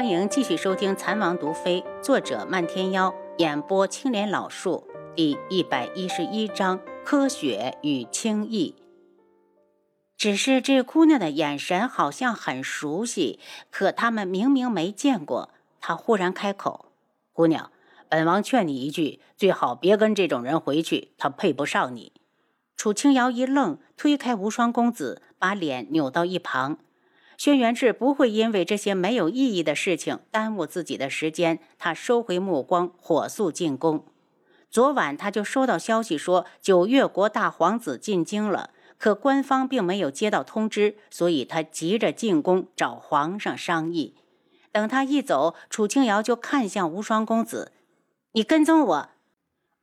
欢迎继续收听《残王毒妃》，作者漫天妖，演播青莲老树，第一百一十一章：科学与轻易。只是这姑娘的眼神好像很熟悉，可他们明明没见过。她忽然开口：“姑娘，本王劝你一句，最好别跟这种人回去，他配不上你。”楚清瑶一愣，推开无双公子，把脸扭到一旁。轩辕志不会因为这些没有意义的事情耽误自己的时间。他收回目光，火速进宫。昨晚他就收到消息说九月国大皇子进京了，可官方并没有接到通知，所以他急着进宫找皇上商议。等他一走，楚清瑶就看向无双公子：“你跟踪我？”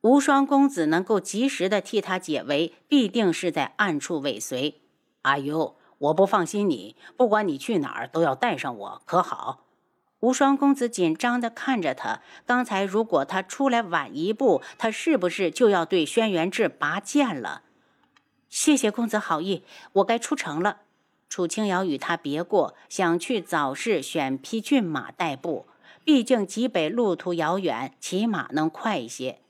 无双公子能够及时的替他解围，必定是在暗处尾随。阿尤。我不放心你，不管你去哪儿都要带上我，可好？无双公子紧张地看着他。刚才如果他出来晚一步，他是不是就要对轩辕志拔剑了？谢谢公子好意，我该出城了。楚清瑶与他别过，想去早市选匹骏马代步，毕竟极北路途遥远，骑马能快一些。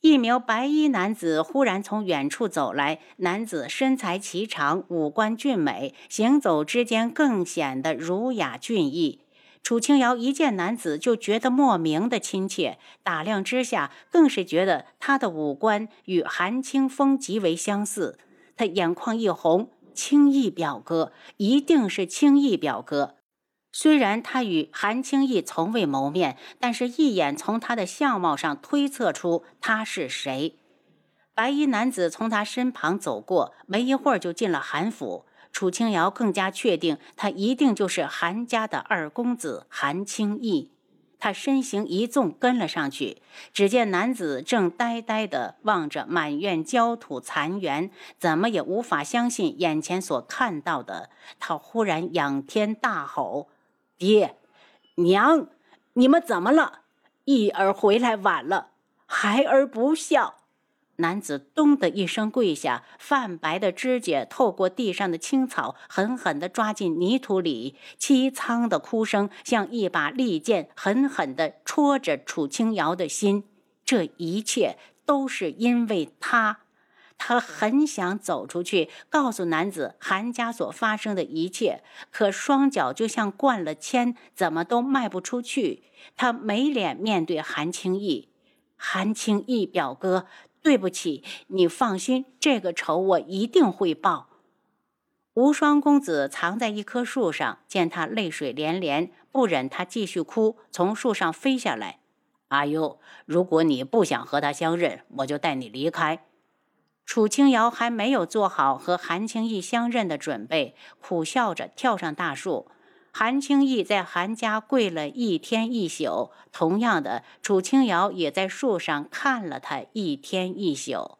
一名白衣男子忽然从远处走来，男子身材颀长，五官俊美，行走之间更显得儒雅俊逸。楚清瑶一见男子就觉得莫名的亲切，打量之下更是觉得他的五官与韩清风极为相似。他眼眶一红，青逸表哥，一定是青逸表哥。虽然他与韩青义从未谋面，但是一眼从他的相貌上推测出他是谁。白衣男子从他身旁走过，没一会儿就进了韩府。楚清瑶更加确定，他一定就是韩家的二公子韩青义。他身形一纵，跟了上去。只见男子正呆呆地望着满院焦土残垣，怎么也无法相信眼前所看到的。他忽然仰天大吼。爹，娘，你们怎么了？义儿回来晚了，孩儿不孝。男子咚的一声跪下，泛白的指甲透过地上的青草，狠狠地抓进泥土里，凄苍的哭声像一把利剑，狠狠地戳着楚清瑶的心。这一切都是因为他。他很想走出去，告诉男子韩家所发生的一切，可双脚就像灌了铅，怎么都迈不出去。他没脸面对韩青义。韩青义表哥，对不起，你放心，这个仇我一定会报。无双公子藏在一棵树上，见他泪水连连，不忍他继续哭，从树上飞下来。阿优，如果你不想和他相认，我就带你离开。楚清瑶还没有做好和韩青义相认的准备，苦笑着跳上大树。韩青义在韩家跪了一天一宿，同样的，楚清瑶也在树上看了他一天一宿。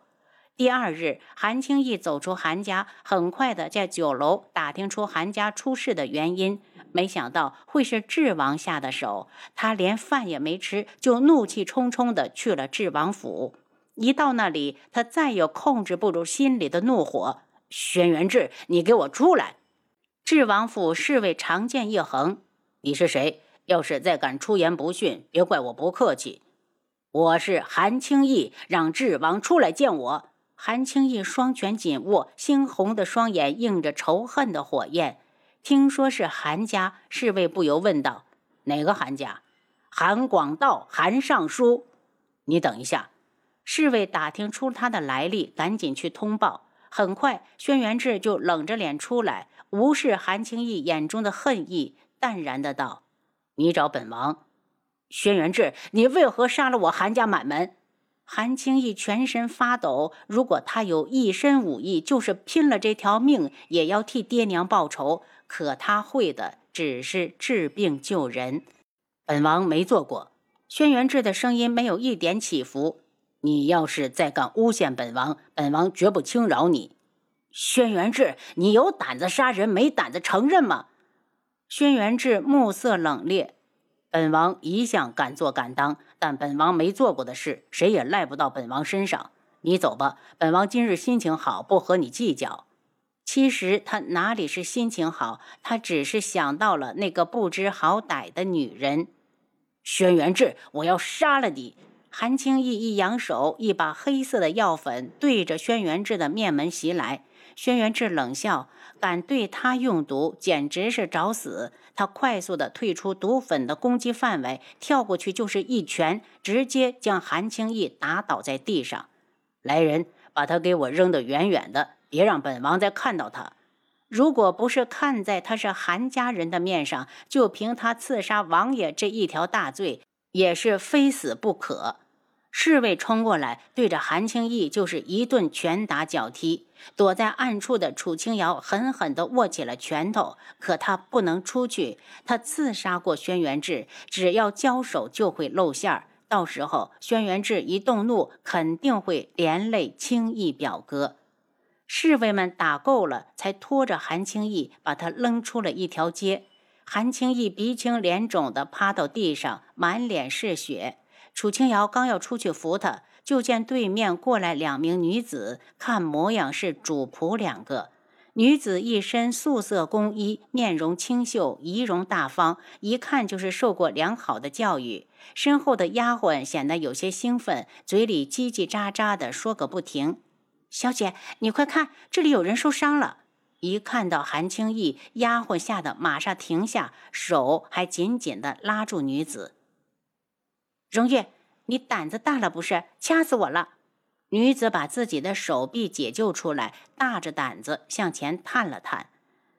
第二日，韩青义走出韩家，很快的在酒楼打听出韩家出事的原因，没想到会是智王下的手。他连饭也没吃，就怒气冲冲的去了智王府。一到那里，他再也控制不住心里的怒火。轩辕志，你给我出来！智王府侍卫长剑一横：“你是谁？要是再敢出言不逊，别怪我不客气。”我是韩青义，让智王出来见我。韩青义双拳紧握，猩红的双眼映着仇恨的火焰。听说是韩家，侍卫不由问道：“哪个韩家？”韩广道，韩尚书。你等一下。侍卫打听出他的来历，赶紧去通报。很快，轩辕志就冷着脸出来，无视韩青义眼中的恨意，淡然的道：“你找本王。”轩辕志，你为何杀了我韩家满门？韩青义全身发抖。如果他有一身武艺，就是拼了这条命也要替爹娘报仇。可他会的只是治病救人。本王没做过。轩辕志的声音没有一点起伏。你要是再敢诬陷本王，本王绝不轻饶你。轩辕志，你有胆子杀人，没胆子承认吗？轩辕志目色冷冽。本王一向敢做敢当，但本王没做过的事，谁也赖不到本王身上。你走吧，本王今日心情好，不和你计较。其实他哪里是心情好，他只是想到了那个不知好歹的女人。轩辕志，我要杀了你！韩青义一扬手，一把黑色的药粉对着轩辕志的面门袭来。轩辕志冷笑：“敢对他用毒，简直是找死！”他快速的退出毒粉的攻击范围，跳过去就是一拳，直接将韩青义打倒在地上。来人，把他给我扔得远远的，别让本王再看到他。如果不是看在他是韩家人的面上，就凭他刺杀王爷这一条大罪，也是非死不可。侍卫冲过来，对着韩青义就是一顿拳打脚踢。躲在暗处的楚清瑶狠狠地握起了拳头，可他不能出去。他刺杀过轩辕志，只要交手就会露馅儿。到时候轩辕志一动怒，肯定会连累青义表哥。侍卫们打够了，才拖着韩青义把他扔出了一条街。韩青义鼻青脸肿地趴到地上，满脸是血。楚清瑶刚要出去扶他。就见对面过来两名女子，看模样是主仆两个。女子一身素色宫衣，面容清秀，仪容大方，一看就是受过良好的教育。身后的丫鬟显得有些兴奋，嘴里叽叽喳喳的说个不停：“小姐，你快看，这里有人受伤了！”一看到韩青义，丫鬟吓得马上停下，手还紧紧的拉住女子。荣月。你胆子大了不是？掐死我了！女子把自己的手臂解救出来，大着胆子向前探了探。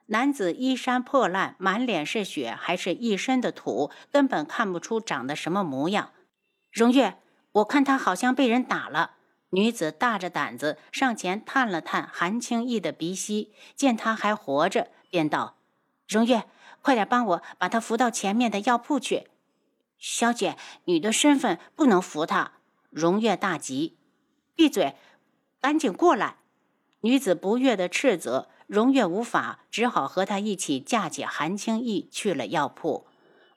男子衣衫破烂，满脸是血，还是一身的土，根本看不出长得什么模样。荣月，我看他好像被人打了。女子大着胆子上前探了探韩青义的鼻息，见他还活着，便道：“荣月，快点帮我把他扶到前面的药铺去。”小姐，你的身份不能扶他。荣月大急，闭嘴，赶紧过来！女子不悦的斥责。荣月无法，只好和他一起架起韩青义去了药铺。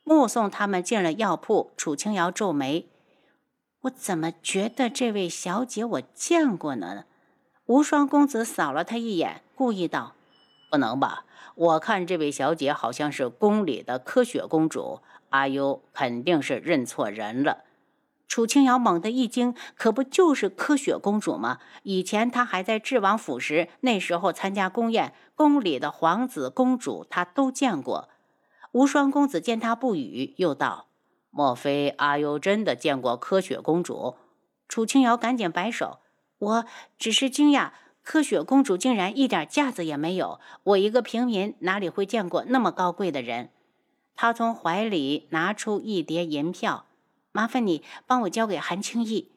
目送他们进了药铺，楚清瑶皱眉：“我怎么觉得这位小姐我见过呢？”无双公子扫了他一眼，故意道：“不能吧？我看这位小姐好像是宫里的柯雪公主。”阿优肯定是认错人了。楚清瑶猛地一惊，可不就是柯雪公主吗？以前她还在智王府时，那时候参加宫宴，宫里的皇子公主她都见过。无双公子见他不语，又道：“莫非阿优真的见过柯雪公主？”楚清瑶赶紧摆手：“我只是惊讶，柯雪公主竟然一点架子也没有。我一个平民，哪里会见过那么高贵的人？”他从怀里拿出一叠银票，麻烦你帮我交给韩青义。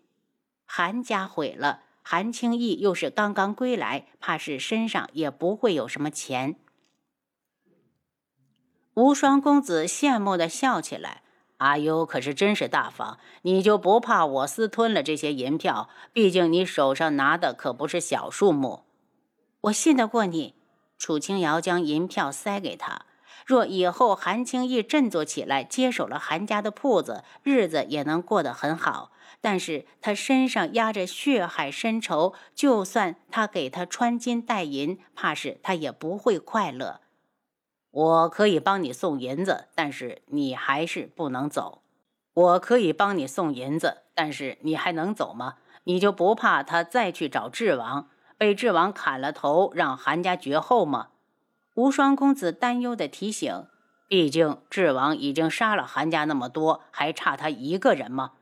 韩家毁了，韩青义又是刚刚归来，怕是身上也不会有什么钱。无双公子羡慕的笑起来：“阿优可是真是大方，你就不怕我私吞了这些银票？毕竟你手上拿的可不是小数目。”我信得过你。楚清瑶将银票塞给他。若以后韩青义振作起来，接手了韩家的铺子，日子也能过得很好。但是他身上压着血海深仇，就算他给他穿金戴银，怕是他也不会快乐。我可以帮你送银子，但是你还是不能走。我可以帮你送银子，但是你还能走吗？你就不怕他再去找智王，被智王砍了头，让韩家绝后吗？无双公子担忧的提醒：“毕竟智王已经杀了韩家那么多，还差他一个人吗？”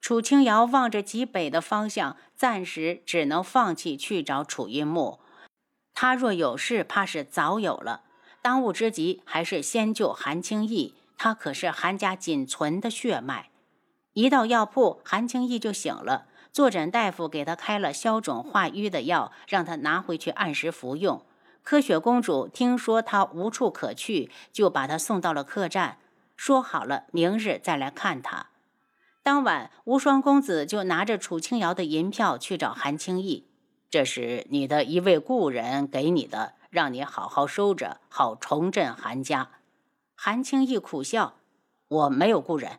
楚清瑶望着极北的方向，暂时只能放弃去找楚云木。他若有事，怕是早有了。当务之急还是先救韩青义，他可是韩家仅存的血脉。一到药铺，韩青义就醒了。坐诊大夫给他开了消肿化瘀的药，让他拿回去按时服用。柯雪公主听说他无处可去，就把他送到了客栈，说好了明日再来看他。当晚，无双公子就拿着楚清瑶的银票去找韩青义，这是你的一位故人给你的，让你好好收着，好重振韩家。韩青义苦笑：“我没有故人。”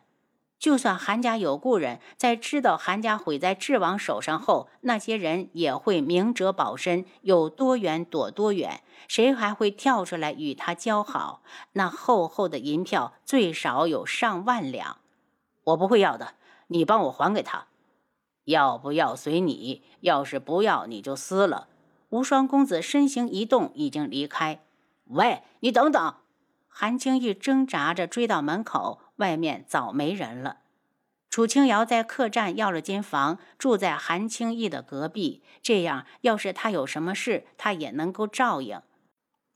就算韩家有故人，在知道韩家毁在智王手上后，那些人也会明哲保身，有多远躲多远。谁还会跳出来与他交好？那厚厚的银票最少有上万两，我不会要的。你帮我还给他，要不要随你？要是不要，你就撕了。无双公子身形一动，已经离开。喂，你等等！韩青玉挣扎着追到门口。外面早没人了。楚清瑶在客栈要了间房，住在韩青义的隔壁，这样要是他有什么事，他也能够照应。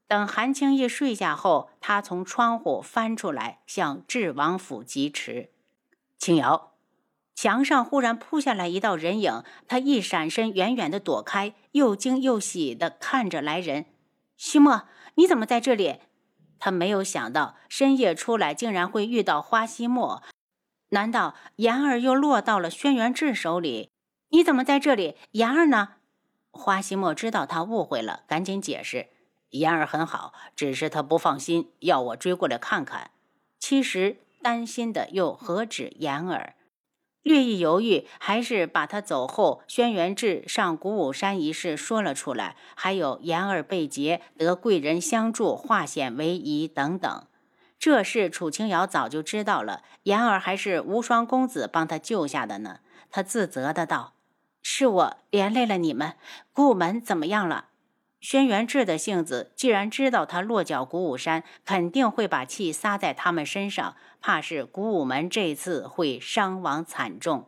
等韩青义睡下后，他从窗户翻出来，向智王府疾驰。青瑶，墙上忽然扑下来一道人影，他一闪身，远远的躲开，又惊又喜的看着来人。西莫，你怎么在这里？他没有想到深夜出来竟然会遇到花希墨，难道言儿又落到了轩辕志手里？你怎么在这里？言儿呢？花希墨知道他误会了，赶紧解释：言儿很好，只是他不放心，要我追过来看看。其实担心的又何止言儿？略一犹豫，还是把他走后轩辕志上古武山一事说了出来，还有言儿被劫得贵人相助，化险为夷等等。这事楚清瑶早就知道了，言儿还是无双公子帮他救下的呢。他自责的道：“是我连累了你们，古门怎么样了？”轩辕志的性子，既然知道他落脚古武山，肯定会把气撒在他们身上，怕是古武门这次会伤亡惨重。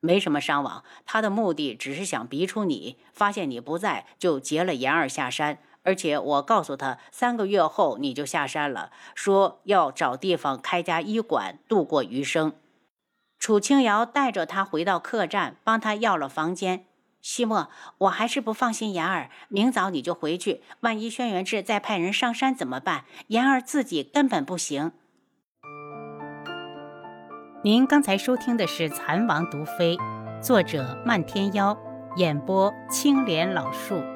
没什么伤亡，他的目的只是想逼出你，发现你不在，就劫了言儿下山。而且我告诉他，三个月后你就下山了，说要找地方开家医馆，度过余生。楚清瑶带着他回到客栈，帮他要了房间。西莫，我还是不放心言儿。明早你就回去，万一轩辕志再派人上山怎么办？言儿自己根本不行。您刚才收听的是《蚕王毒妃》，作者漫天妖，演播青莲老树。